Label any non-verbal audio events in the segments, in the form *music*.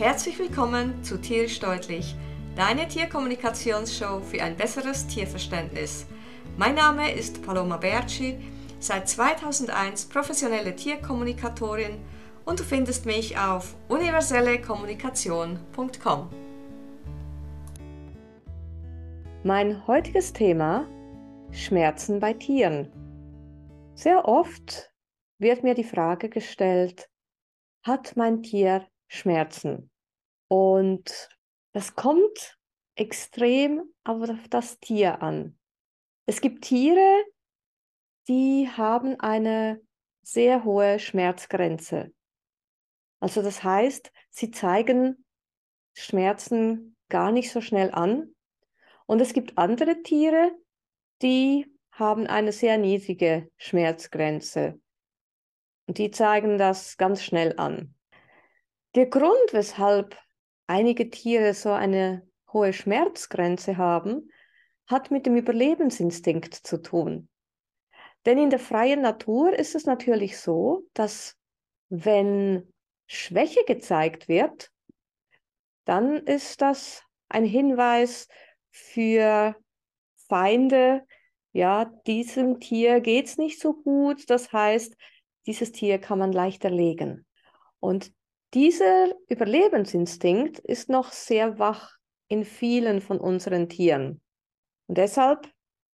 Herzlich willkommen zu Tierisch Deutlich, deine Tierkommunikationsshow für ein besseres Tierverständnis. Mein Name ist Paloma Berci, seit 2001 professionelle Tierkommunikatorin und du findest mich auf universellekommunikation.com. Mein heutiges Thema Schmerzen bei Tieren. Sehr oft wird mir die Frage gestellt, hat mein Tier Schmerzen? Und das kommt extrem auf das Tier an. Es gibt Tiere, die haben eine sehr hohe Schmerzgrenze. Also das heißt, sie zeigen Schmerzen gar nicht so schnell an. Und es gibt andere Tiere, die haben eine sehr niedrige Schmerzgrenze. Und die zeigen das ganz schnell an. Der Grund, weshalb einige Tiere so eine hohe Schmerzgrenze haben, hat mit dem Überlebensinstinkt zu tun. Denn in der freien Natur ist es natürlich so, dass wenn Schwäche gezeigt wird, dann ist das ein Hinweis für Feinde, ja, diesem Tier geht es nicht so gut. Das heißt, dieses Tier kann man leicht erlegen. Und dieser Überlebensinstinkt ist noch sehr wach in vielen von unseren Tieren. Und deshalb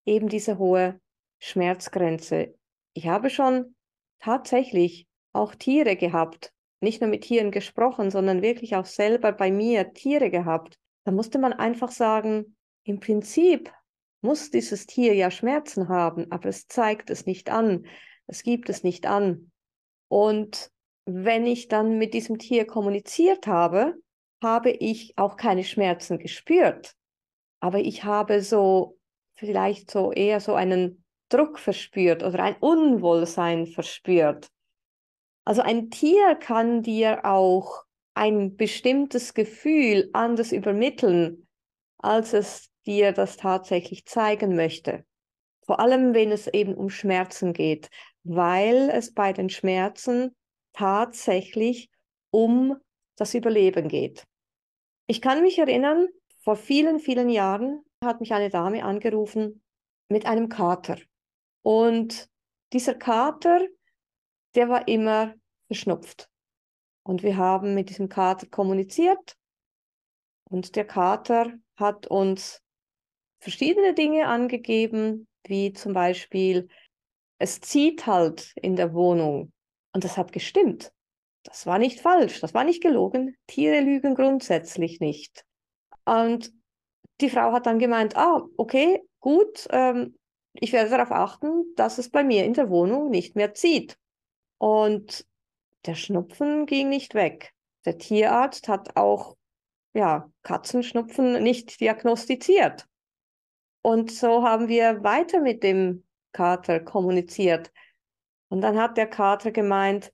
eben diese hohe Schmerzgrenze. Ich habe schon tatsächlich auch Tiere gehabt, nicht nur mit Tieren gesprochen, sondern wirklich auch selber bei mir Tiere gehabt. Da musste man einfach sagen, im Prinzip muss dieses Tier ja Schmerzen haben, aber es zeigt es nicht an, es gibt es nicht an. Und wenn ich dann mit diesem Tier kommuniziert habe, habe ich auch keine Schmerzen gespürt. Aber ich habe so vielleicht so eher so einen Druck verspürt oder ein Unwohlsein verspürt. Also ein Tier kann dir auch ein bestimmtes Gefühl anders übermitteln, als es dir das tatsächlich zeigen möchte. Vor allem, wenn es eben um Schmerzen geht, weil es bei den Schmerzen tatsächlich um das Überleben geht. Ich kann mich erinnern, vor vielen, vielen Jahren hat mich eine Dame angerufen mit einem Kater. Und dieser Kater der war immer verschnupft. Und wir haben mit diesem Kater kommuniziert und der Kater hat uns verschiedene Dinge angegeben, wie zum Beispiel, es zieht halt in der Wohnung. Und das hat gestimmt. Das war nicht falsch, das war nicht gelogen. Tiere lügen grundsätzlich nicht. Und die Frau hat dann gemeint, ah, okay, gut, ähm, ich werde darauf achten, dass es bei mir in der Wohnung nicht mehr zieht. Und der Schnupfen ging nicht weg. Der Tierarzt hat auch ja, Katzenschnupfen nicht diagnostiziert. Und so haben wir weiter mit dem Kater kommuniziert. Und dann hat der Kater gemeint,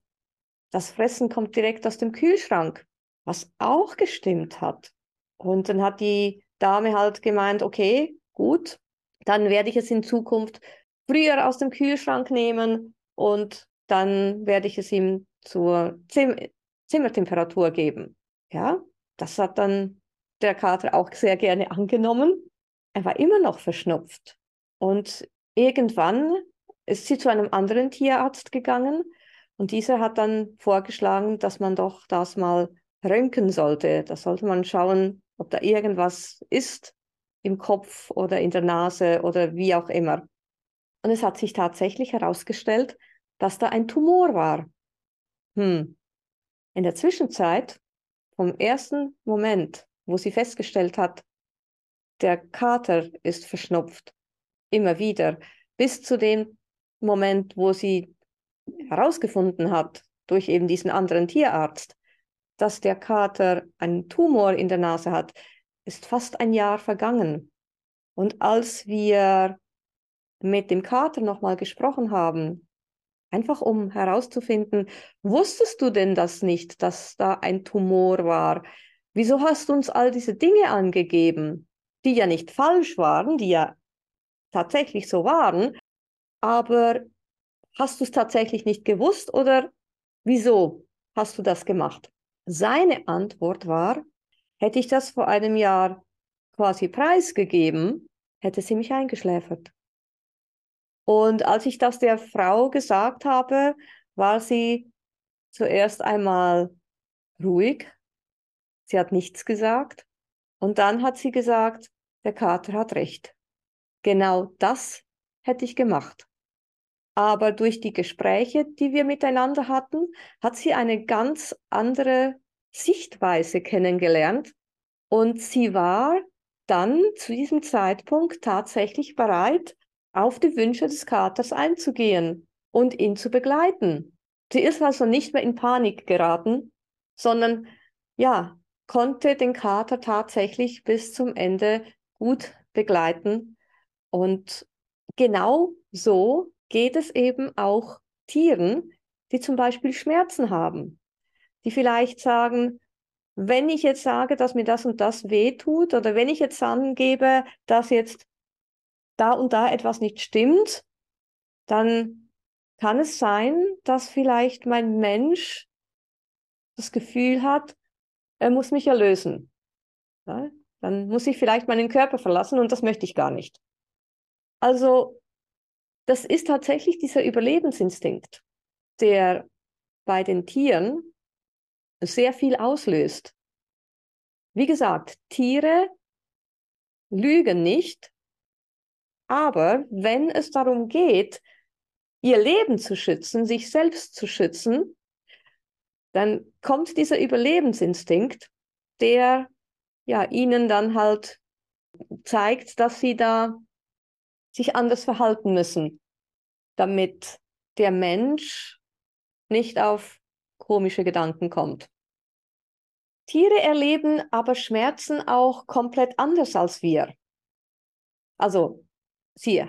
das Fressen kommt direkt aus dem Kühlschrank, was auch gestimmt hat. Und dann hat die Dame halt gemeint, okay, gut, dann werde ich es in Zukunft früher aus dem Kühlschrank nehmen und dann werde ich es ihm zur Zim Zimmertemperatur geben. Ja, das hat dann der Kater auch sehr gerne angenommen. Er war immer noch verschnupft. Und irgendwann ist sie zu einem anderen Tierarzt gegangen und dieser hat dann vorgeschlagen, dass man doch das mal röntgen sollte. Da sollte man schauen, ob da irgendwas ist im Kopf oder in der Nase oder wie auch immer. Und es hat sich tatsächlich herausgestellt, dass da ein Tumor war. Hm. In der Zwischenzeit, vom ersten Moment, wo sie festgestellt hat, der Kater ist verschnupft, immer wieder, bis zu dem Moment, wo sie herausgefunden hat, durch eben diesen anderen Tierarzt, dass der Kater einen Tumor in der Nase hat, ist fast ein Jahr vergangen. Und als wir mit dem Kater nochmal gesprochen haben, einfach um herauszufinden, wusstest du denn das nicht, dass da ein Tumor war? Wieso hast du uns all diese Dinge angegeben, die ja nicht falsch waren, die ja tatsächlich so waren, aber hast du es tatsächlich nicht gewusst oder wieso hast du das gemacht? Seine Antwort war, hätte ich das vor einem Jahr quasi preisgegeben, hätte sie mich eingeschläfert. Und als ich das der Frau gesagt habe, war sie zuerst einmal ruhig. Sie hat nichts gesagt. Und dann hat sie gesagt, der Kater hat recht. Genau das hätte ich gemacht. Aber durch die Gespräche, die wir miteinander hatten, hat sie eine ganz andere Sichtweise kennengelernt. Und sie war dann zu diesem Zeitpunkt tatsächlich bereit, auf die Wünsche des Katers einzugehen und ihn zu begleiten. Sie ist also nicht mehr in Panik geraten, sondern ja, konnte den Kater tatsächlich bis zum Ende gut begleiten. Und genau so geht es eben auch Tieren, die zum Beispiel Schmerzen haben, die vielleicht sagen, wenn ich jetzt sage, dass mir das und das weh tut oder wenn ich jetzt angebe, dass jetzt da und da etwas nicht stimmt, dann kann es sein, dass vielleicht mein Mensch das Gefühl hat, er muss mich erlösen. Ja, dann muss ich vielleicht meinen Körper verlassen und das möchte ich gar nicht. Also das ist tatsächlich dieser Überlebensinstinkt, der bei den Tieren sehr viel auslöst. Wie gesagt, Tiere lügen nicht, aber wenn es darum geht, ihr Leben zu schützen, sich selbst zu schützen, dann kommt dieser Überlebensinstinkt, der ja ihnen dann halt zeigt, dass sie da sich anders verhalten müssen, damit der Mensch nicht auf komische Gedanken kommt. Tiere erleben aber Schmerzen auch komplett anders als wir. Also sie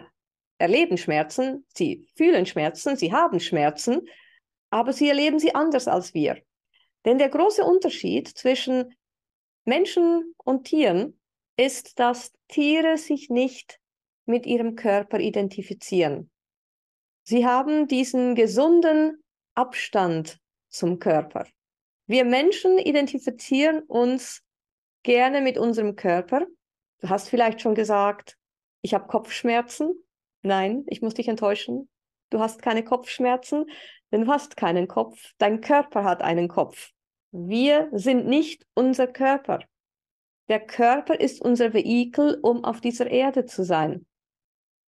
erleben Schmerzen, sie fühlen Schmerzen, sie haben Schmerzen, aber sie erleben sie anders als wir. Denn der große Unterschied zwischen Menschen und Tieren ist, dass Tiere sich nicht mit ihrem Körper identifizieren. Sie haben diesen gesunden Abstand zum Körper. Wir Menschen identifizieren uns gerne mit unserem Körper. Du hast vielleicht schon gesagt, ich habe Kopfschmerzen. Nein, ich muss dich enttäuschen. Du hast keine Kopfschmerzen, denn du hast keinen Kopf. Dein Körper hat einen Kopf. Wir sind nicht unser Körper. Der Körper ist unser Vehikel, um auf dieser Erde zu sein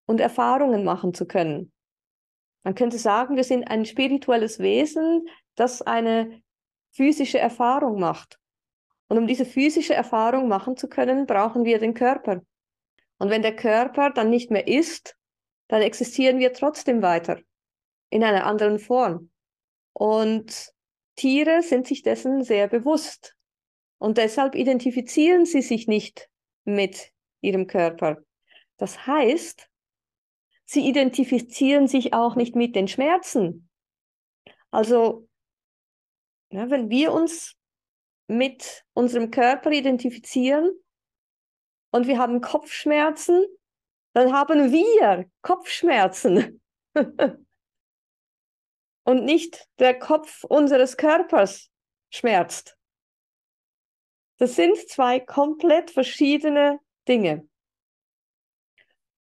und Erfahrungen machen zu können. Man könnte sagen, wir sind ein spirituelles Wesen, das eine physische Erfahrung macht. Und um diese physische Erfahrung machen zu können, brauchen wir den Körper. Und wenn der Körper dann nicht mehr ist, dann existieren wir trotzdem weiter in einer anderen Form. Und Tiere sind sich dessen sehr bewusst. Und deshalb identifizieren sie sich nicht mit ihrem Körper. Das heißt, sie identifizieren sich auch nicht mit den Schmerzen. Also, ja, wenn wir uns mit unserem Körper identifizieren und wir haben Kopfschmerzen, dann haben wir Kopfschmerzen. *laughs* und nicht der Kopf unseres Körpers schmerzt. Das sind zwei komplett verschiedene Dinge.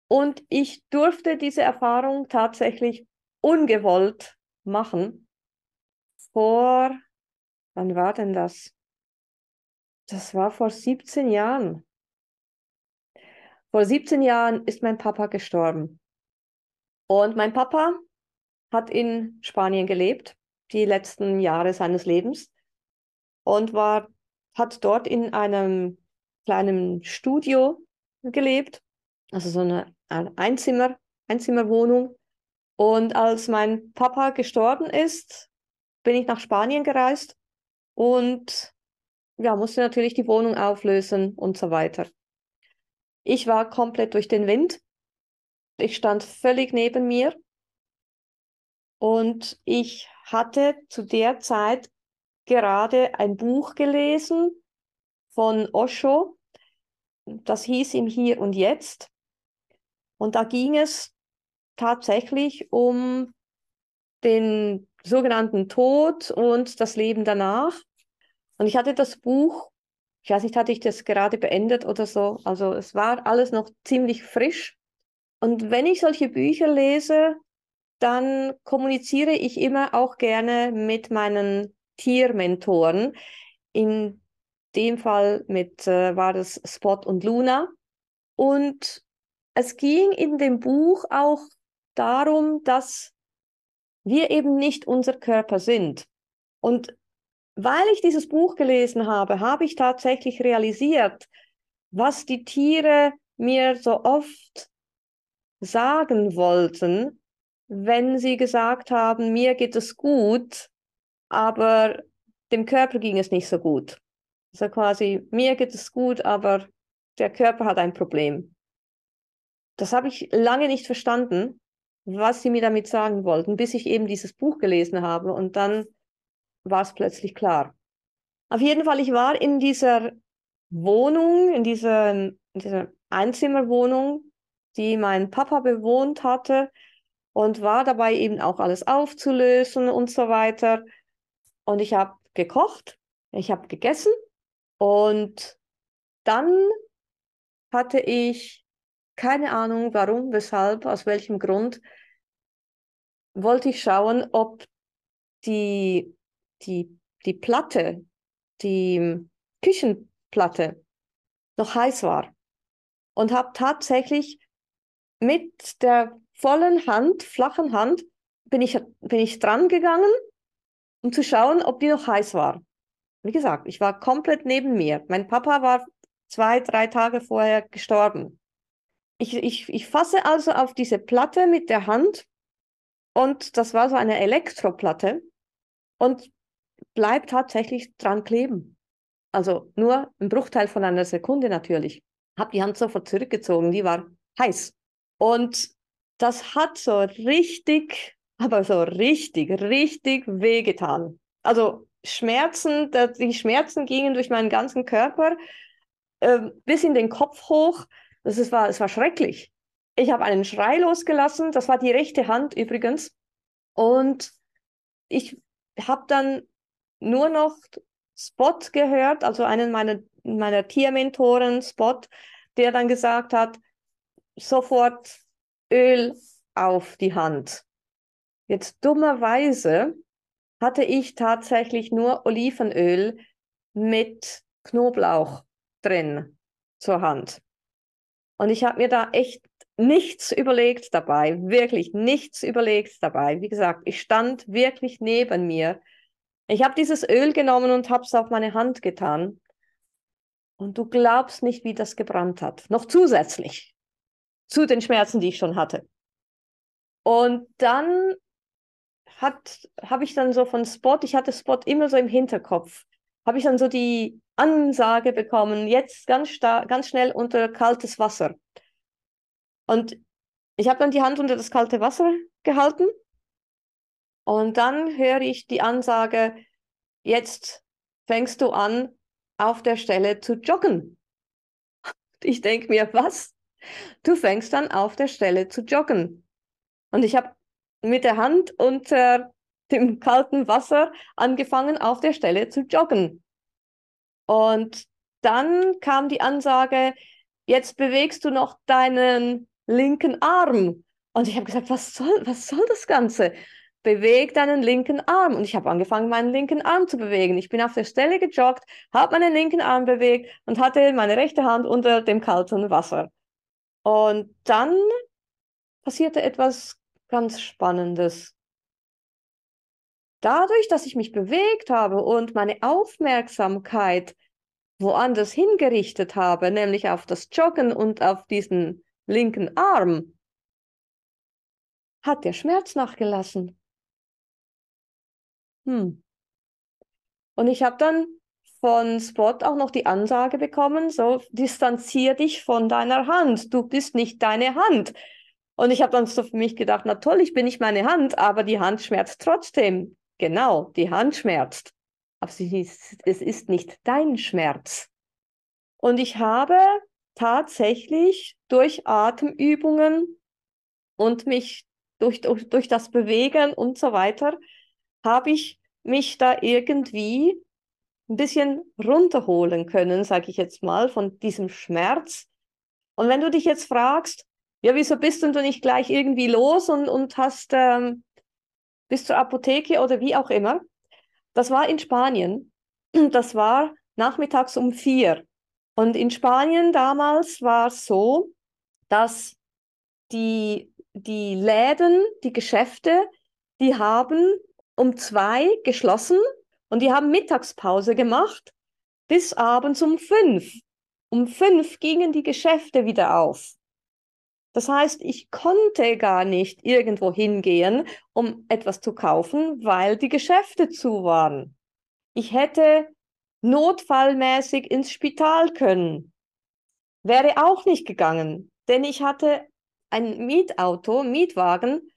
Und ich durfte diese Erfahrung tatsächlich ungewollt machen. Vor, wann war denn das? Das war vor 17 Jahren. Vor 17 Jahren ist mein Papa gestorben. Und mein Papa hat in Spanien gelebt, die letzten Jahre seines Lebens und war, hat dort in einem kleinen Studio gelebt, also so eine Einzimmer, Einzimmerwohnung. Und als mein Papa gestorben ist, bin ich nach Spanien gereist und ja, musste natürlich die Wohnung auflösen und so weiter. Ich war komplett durch den Wind. Ich stand völlig neben mir. Und ich hatte zu der Zeit gerade ein Buch gelesen von Osho. Das hieß im Hier und Jetzt. Und da ging es tatsächlich um den sogenannten Tod und das Leben danach. Und ich hatte das Buch, ich weiß nicht, hatte ich das gerade beendet oder so. Also es war alles noch ziemlich frisch. Und wenn ich solche Bücher lese, dann kommuniziere ich immer auch gerne mit meinen Tiermentoren. In dem Fall mit, äh, war das Spot und Luna. Und es ging in dem Buch auch darum, dass wir eben nicht unser Körper sind. Und weil ich dieses Buch gelesen habe, habe ich tatsächlich realisiert, was die Tiere mir so oft sagen wollten, wenn sie gesagt haben, mir geht es gut, aber dem Körper ging es nicht so gut. Also quasi, mir geht es gut, aber der Körper hat ein Problem. Das habe ich lange nicht verstanden, was sie mir damit sagen wollten, bis ich eben dieses Buch gelesen habe und dann war es plötzlich klar. Auf jeden Fall, ich war in dieser Wohnung, in dieser, in dieser Einzimmerwohnung, die mein Papa bewohnt hatte und war dabei eben auch alles aufzulösen und so weiter. Und ich habe gekocht, ich habe gegessen und dann hatte ich keine Ahnung, warum, weshalb, aus welchem Grund, wollte ich schauen, ob die, die, die Platte, die Küchenplatte noch heiß war. Und habe tatsächlich mit der vollen Hand, flachen Hand, bin ich, bin ich dran gegangen, um zu schauen, ob die noch heiß war. Wie gesagt, ich war komplett neben mir. Mein Papa war zwei, drei Tage vorher gestorben. Ich, ich, ich fasse also auf diese Platte mit der Hand und das war so eine Elektroplatte und bleibt tatsächlich dran kleben. Also nur ein Bruchteil von einer Sekunde natürlich. Hab die Hand sofort zurückgezogen, die war heiß. Und das hat so richtig, *laughs* aber so richtig, richtig wehgetan. Also Schmerzen, die Schmerzen gingen durch meinen ganzen Körper äh, bis in den Kopf hoch. Das ist, war, es war schrecklich. Ich habe einen Schrei losgelassen, das war die rechte Hand übrigens. Und ich habe dann nur noch Spot gehört, also einen meiner, meiner Tiermentoren, Spot, der dann gesagt hat, sofort Öl auf die Hand. Jetzt dummerweise hatte ich tatsächlich nur Olivenöl mit Knoblauch drin zur Hand. Und ich habe mir da echt nichts überlegt dabei, wirklich nichts überlegt dabei. Wie gesagt, ich stand wirklich neben mir. Ich habe dieses Öl genommen und habe es auf meine Hand getan. Und du glaubst nicht, wie das gebrannt hat. Noch zusätzlich zu den Schmerzen, die ich schon hatte. Und dann habe ich dann so von Spot, ich hatte Spot immer so im Hinterkopf, habe ich dann so die Ansage bekommen, jetzt ganz, ganz schnell unter kaltes Wasser. Und ich habe dann die Hand unter das kalte Wasser gehalten und dann höre ich die Ansage, jetzt fängst du an, auf der Stelle zu joggen. Ich denke mir, was? Du fängst dann auf der Stelle zu joggen. Und ich habe mit der Hand unter dem kalten Wasser angefangen, auf der Stelle zu joggen. Und dann kam die Ansage, jetzt bewegst du noch deinen linken Arm. Und ich habe gesagt, was soll, was soll das Ganze? Beweg deinen linken Arm. Und ich habe angefangen, meinen linken Arm zu bewegen. Ich bin auf der Stelle gejoggt, habe meinen linken Arm bewegt und hatte meine rechte Hand unter dem kalten Wasser. Und dann passierte etwas ganz Spannendes. Dadurch, dass ich mich bewegt habe und meine Aufmerksamkeit woanders hingerichtet habe, nämlich auf das Joggen und auf diesen linken Arm, hat der Schmerz nachgelassen. Hm. Und ich habe dann von Spot auch noch die Ansage bekommen, so distanzier dich von deiner Hand, du bist nicht deine Hand. Und ich habe dann so für mich gedacht, na toll, ich bin nicht meine Hand, aber die Hand schmerzt trotzdem. Genau, die Hand schmerzt. Aber ist, es ist nicht dein Schmerz. Und ich habe tatsächlich durch Atemübungen und mich durch, durch, durch das Bewegen und so weiter, habe ich mich da irgendwie ein bisschen runterholen können, sage ich jetzt mal, von diesem Schmerz. Und wenn du dich jetzt fragst, ja, wieso bist du nicht gleich irgendwie los und, und hast ähm, bis zur Apotheke oder wie auch immer? Das war in Spanien. *clears throat* Das war nachmittags um vier. Und in Spanien damals war es so, dass die, die Läden, die Geschäfte, die haben um zwei geschlossen und die haben Mittagspause gemacht bis abends um fünf. Um fünf gingen die Geschäfte wieder auf. Das heißt, ich konnte gar nicht irgendwo hingehen, um etwas zu kaufen, weil die Geschäfte zu waren. Ich hätte notfallmäßig ins Spital können. Wäre auch nicht gegangen, denn ich hatte ein Mietauto, Mietwagen,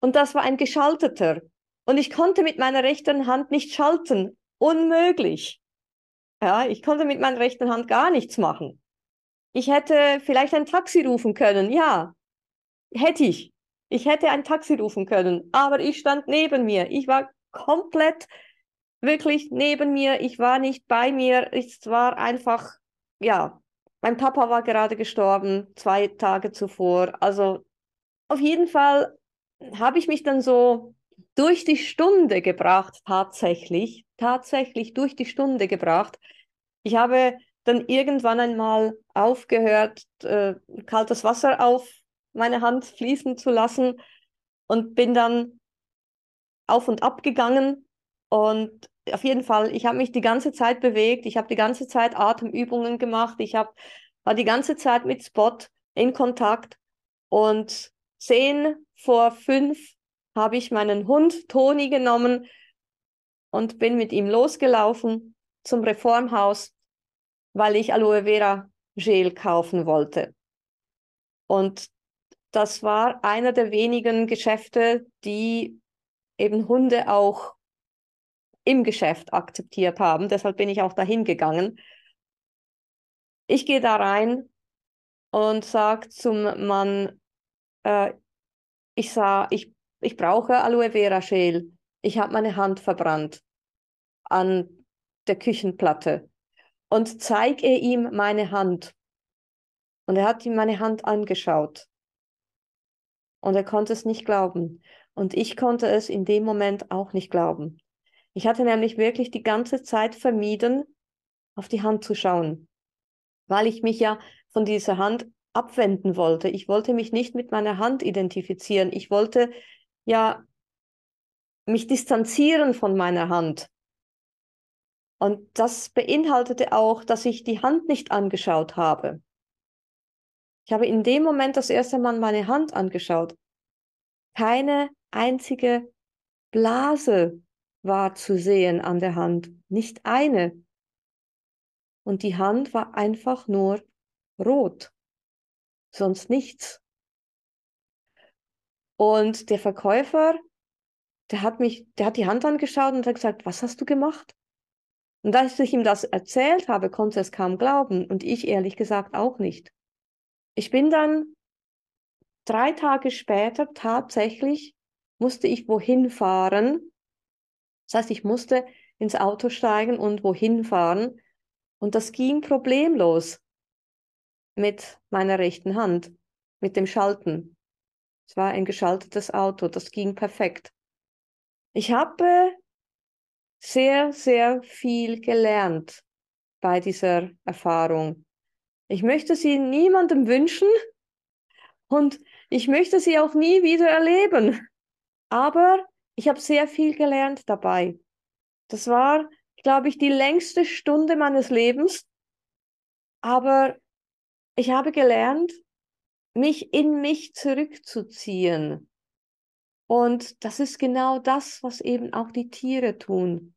und das war ein geschalteter. Und ich konnte mit meiner rechten Hand nicht schalten. Unmöglich. Ja, ich konnte mit meiner rechten Hand gar nichts machen. Ich hätte vielleicht ein Taxi rufen können. Ja, hätte ich. Ich hätte ein Taxi rufen können. Aber ich stand neben mir. Ich war komplett wirklich neben mir. Ich war nicht bei mir. Es war einfach, ja, mein Papa war gerade gestorben, zwei Tage zuvor. Also auf jeden Fall habe ich mich dann so durch die Stunde gebracht, tatsächlich, tatsächlich durch die Stunde gebracht. Ich habe dann irgendwann einmal aufgehört, äh, kaltes Wasser auf meine Hand fließen zu lassen und bin dann auf und ab gegangen. Und auf jeden Fall, ich habe mich die ganze Zeit bewegt, ich habe die ganze Zeit Atemübungen gemacht, ich hab, war die ganze Zeit mit Spot in Kontakt und zehn vor fünf habe ich meinen Hund Toni genommen und bin mit ihm losgelaufen zum Reformhaus, weil ich Aloe Vera Gel kaufen wollte. Und das war einer der wenigen Geschäfte, die eben Hunde auch im Geschäft akzeptiert haben. Deshalb bin ich auch dahin gegangen. Ich gehe da rein und sage zum Mann, äh, ich sah, ich, ich brauche Aloe Vera Gel. Ich habe meine Hand verbrannt an der Küchenplatte und zeige ihm meine Hand. Und er hat ihm meine Hand angeschaut. Und er konnte es nicht glauben. Und ich konnte es in dem Moment auch nicht glauben. Ich hatte nämlich wirklich die ganze Zeit vermieden, auf die Hand zu schauen, weil ich mich ja von dieser Hand abwenden wollte. Ich wollte mich nicht mit meiner Hand identifizieren. Ich wollte ja mich distanzieren von meiner Hand. Und das beinhaltete auch, dass ich die Hand nicht angeschaut habe. Ich habe in dem Moment das erste Mal meine Hand angeschaut. Keine einzige Blase war zu sehen an der Hand, nicht eine. Und die Hand war einfach nur rot, sonst nichts. Und der Verkäufer, der hat mich, der hat die Hand angeschaut und hat gesagt, was hast du gemacht? Und als ich ihm das erzählt habe, konnte er es kaum glauben und ich ehrlich gesagt auch nicht. Ich bin dann drei Tage später tatsächlich, musste ich wohin fahren. Das heißt, ich musste ins Auto steigen und wohin fahren. Und das ging problemlos mit meiner rechten Hand, mit dem Schalten. Es war ein geschaltetes Auto, das ging perfekt. Ich habe sehr, sehr viel gelernt bei dieser Erfahrung. Ich möchte sie niemandem wünschen und ich möchte sie auch nie wieder erleben. Aber ich habe sehr viel gelernt dabei. Das war, glaube ich, die längste Stunde meines Lebens. Aber ich habe gelernt, mich in mich zurückzuziehen. Und das ist genau das, was eben auch die Tiere tun.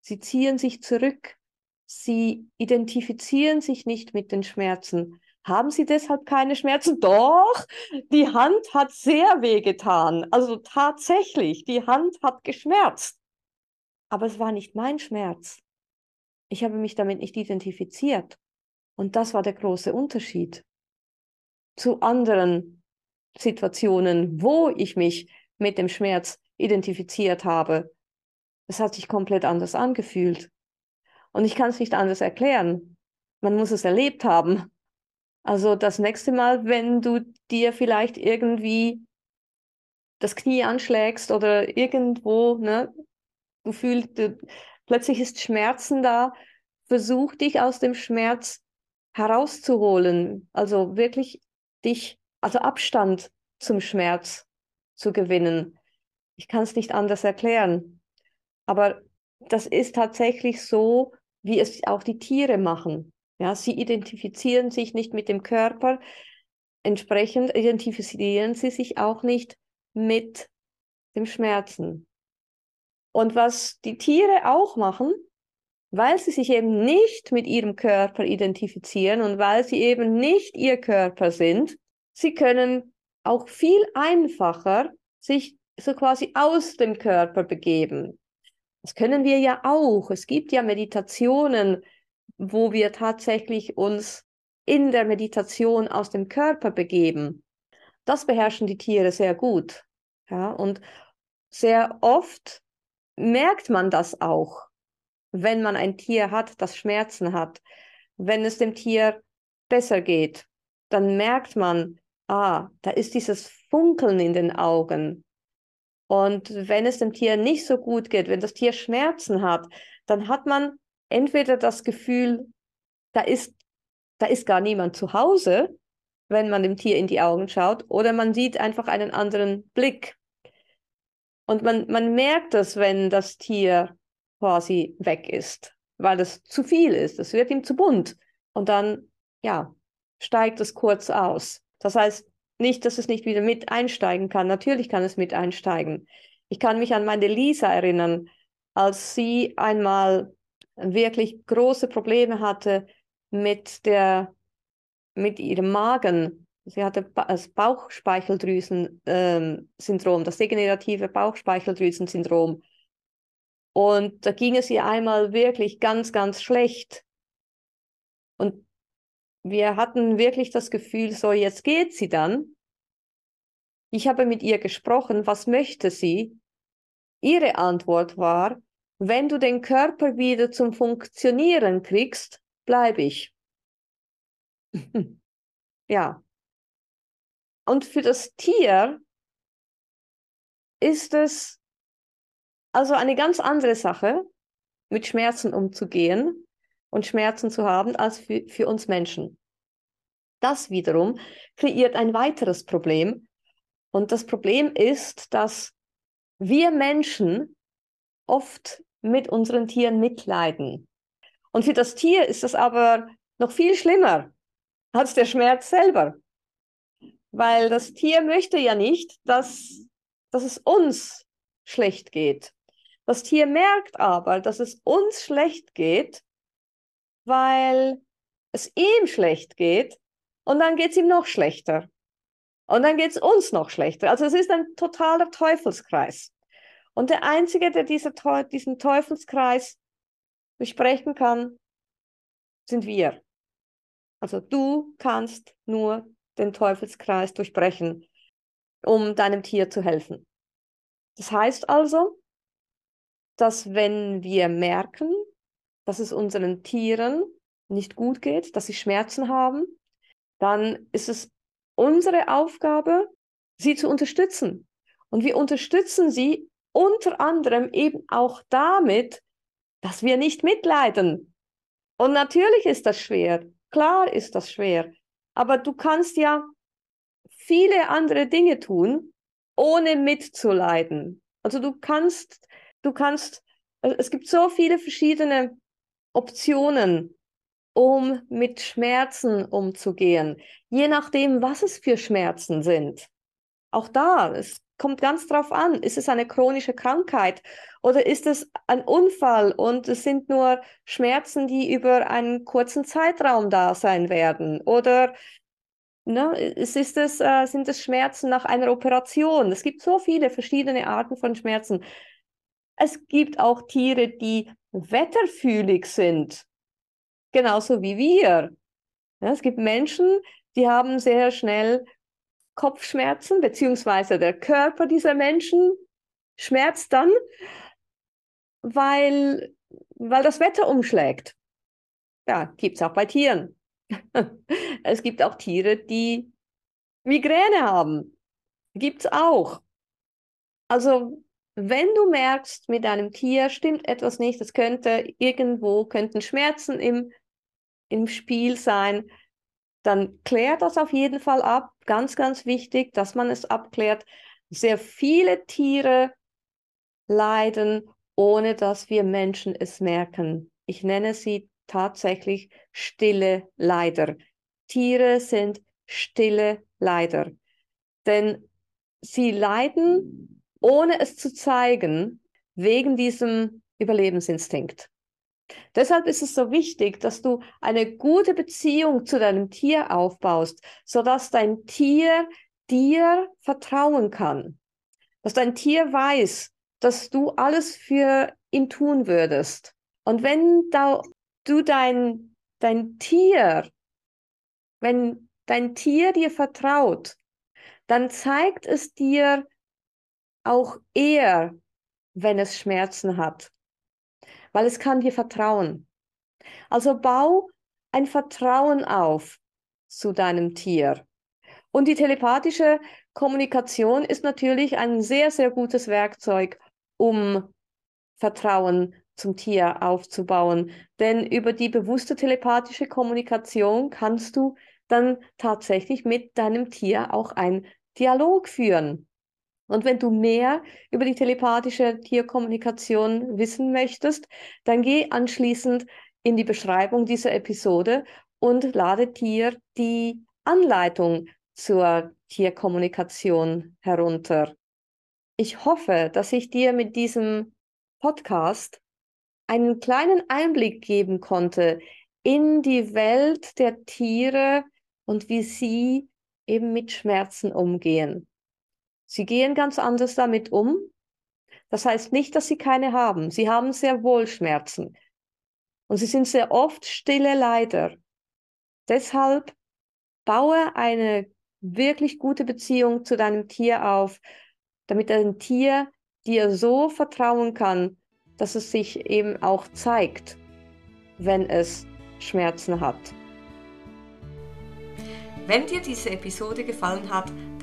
Sie ziehen sich zurück. Sie identifizieren sich nicht mit den Schmerzen. Haben Sie deshalb keine Schmerzen? *laughs* Doch, die Hand hat sehr weh getan. Also tatsächlich, die Hand hat geschmerzt. Aber es war nicht mein Schmerz. Ich habe mich damit nicht identifiziert. Und das war der große Unterschied zu anderen Situationen, wo ich mich mit dem Schmerz identifiziert habe. Es hat sich komplett anders angefühlt. Und ich kann es nicht anders erklären. Man muss es erlebt haben. Also das nächste Mal, wenn du dir vielleicht irgendwie das Knie anschlägst oder irgendwo, ne, du fühlst, du, plötzlich ist Schmerzen da, versuch dich aus dem Schmerz herauszuholen. Also wirklich dich, also Abstand zum Schmerz zu gewinnen. Ich kann es nicht anders erklären. Aber das ist tatsächlich so, wie es auch die Tiere machen. Ja, sie identifizieren sich nicht mit dem Körper, entsprechend identifizieren sie sich auch nicht mit dem Schmerzen. Und was die Tiere auch machen, weil sie sich eben nicht mit ihrem Körper identifizieren und weil sie eben nicht ihr Körper sind, sie können auch viel einfacher sich so quasi aus dem Körper begeben. Das können wir ja auch. Es gibt ja Meditationen, wo wir tatsächlich uns in der Meditation aus dem Körper begeben. Das beherrschen die Tiere sehr gut. Ja, und sehr oft merkt man das auch, wenn man ein Tier hat, das Schmerzen hat. Wenn es dem Tier besser geht, dann merkt man, ah, da ist dieses Funkeln in den Augen. Und wenn es dem Tier nicht so gut geht, wenn das Tier Schmerzen hat, dann hat man entweder das Gefühl, da ist, da ist gar niemand zu Hause, wenn man dem Tier in die Augen schaut, oder man sieht einfach einen anderen Blick. Und man, man merkt das, wenn das Tier quasi weg ist, weil es zu viel ist. Es wird ihm zu bunt. Und dann, ja, steigt es kurz aus. Das heißt nicht, dass es nicht wieder mit einsteigen kann. Natürlich kann es mit einsteigen. Ich kann mich an meine Lisa erinnern, als sie einmal wirklich große Probleme hatte mit der, mit ihrem Magen Sie hatte das Bauchspeicheldrüsen-Syndrom, ähm, das degenerative Bauchspeicheldrüsensyndrom. Und da ging es ihr einmal wirklich ganz, ganz schlecht. Und wir hatten wirklich das Gefühl, so jetzt geht sie dann. Ich habe mit ihr gesprochen, was möchte sie? Ihre Antwort war, wenn du den Körper wieder zum Funktionieren kriegst, bleibe ich. *laughs* ja, und für das Tier ist es also eine ganz andere Sache, mit Schmerzen umzugehen und Schmerzen zu haben, als für, für uns Menschen. Das wiederum kreiert ein weiteres Problem. Und das Problem ist, dass wir Menschen oft mit unseren Tieren mitleiden. Und für das Tier ist das aber noch viel schlimmer als der Schmerz selber. Weil das Tier möchte ja nicht, dass, dass es uns schlecht geht. Das Tier merkt aber, dass es uns schlecht geht, weil es ihm schlecht geht und dann geht es ihm noch schlechter. Und dann geht es uns noch schlechter. Also es ist ein totaler Teufelskreis. Und der Einzige, der diese, diesen Teufelskreis durchbrechen kann, sind wir. Also du kannst nur den Teufelskreis durchbrechen, um deinem Tier zu helfen. Das heißt also, dass wenn wir merken, dass es unseren Tieren nicht gut geht, dass sie Schmerzen haben, dann ist es unsere Aufgabe, sie zu unterstützen. Und wir unterstützen sie unter anderem eben auch damit, dass wir nicht mitleiden. Und natürlich ist das schwer. Klar ist das schwer. Aber du kannst ja viele andere Dinge tun, ohne mitzuleiden. Also du kannst, du kannst, es gibt so viele verschiedene Optionen, um mit Schmerzen umzugehen, je nachdem, was es für Schmerzen sind. Auch da, es kommt ganz drauf an, ist es eine chronische Krankheit oder ist es ein Unfall und es sind nur Schmerzen, die über einen kurzen Zeitraum da sein werden oder ne, es ist es, äh, sind es Schmerzen nach einer Operation. Es gibt so viele verschiedene Arten von Schmerzen. Es gibt auch Tiere, die wetterfühlig sind, genauso wie wir. Ja, es gibt Menschen, die haben sehr schnell Kopfschmerzen, beziehungsweise der Körper dieser Menschen schmerzt dann, weil weil das Wetter umschlägt. Ja, gibt es auch bei Tieren. *laughs* es gibt auch Tiere, die Migräne haben. Gibt es auch. Also, wenn du merkst, mit deinem Tier stimmt etwas nicht, es könnte irgendwo, könnten Schmerzen im, im Spiel sein, dann klär das auf jeden Fall ab. Ganz, ganz wichtig, dass man es abklärt. Sehr viele Tiere leiden, ohne dass wir Menschen es merken. Ich nenne sie tatsächlich stille Leider. Tiere sind stille Leider. Denn sie leiden, ohne es zu zeigen, wegen diesem Überlebensinstinkt. Deshalb ist es so wichtig, dass du eine gute Beziehung zu deinem Tier aufbaust, sodass dein Tier dir vertrauen kann. Dass dein Tier weiß, dass du alles für ihn tun würdest. Und wenn da, du dein, dein Tier, wenn dein Tier dir vertraut, dann zeigt es dir auch eher, wenn es Schmerzen hat weil es kann dir vertrauen. Also bau ein Vertrauen auf zu deinem Tier. Und die telepathische Kommunikation ist natürlich ein sehr, sehr gutes Werkzeug, um Vertrauen zum Tier aufzubauen. Denn über die bewusste telepathische Kommunikation kannst du dann tatsächlich mit deinem Tier auch einen Dialog führen. Und wenn du mehr über die telepathische Tierkommunikation wissen möchtest, dann geh anschließend in die Beschreibung dieser Episode und lade dir die Anleitung zur Tierkommunikation herunter. Ich hoffe, dass ich dir mit diesem Podcast einen kleinen Einblick geben konnte in die Welt der Tiere und wie sie eben mit Schmerzen umgehen. Sie gehen ganz anders damit um. Das heißt nicht, dass sie keine haben. Sie haben sehr wohl Schmerzen. Und sie sind sehr oft stille Leider. Deshalb baue eine wirklich gute Beziehung zu deinem Tier auf, damit dein Tier dir so vertrauen kann, dass es sich eben auch zeigt, wenn es Schmerzen hat. Wenn dir diese Episode gefallen hat,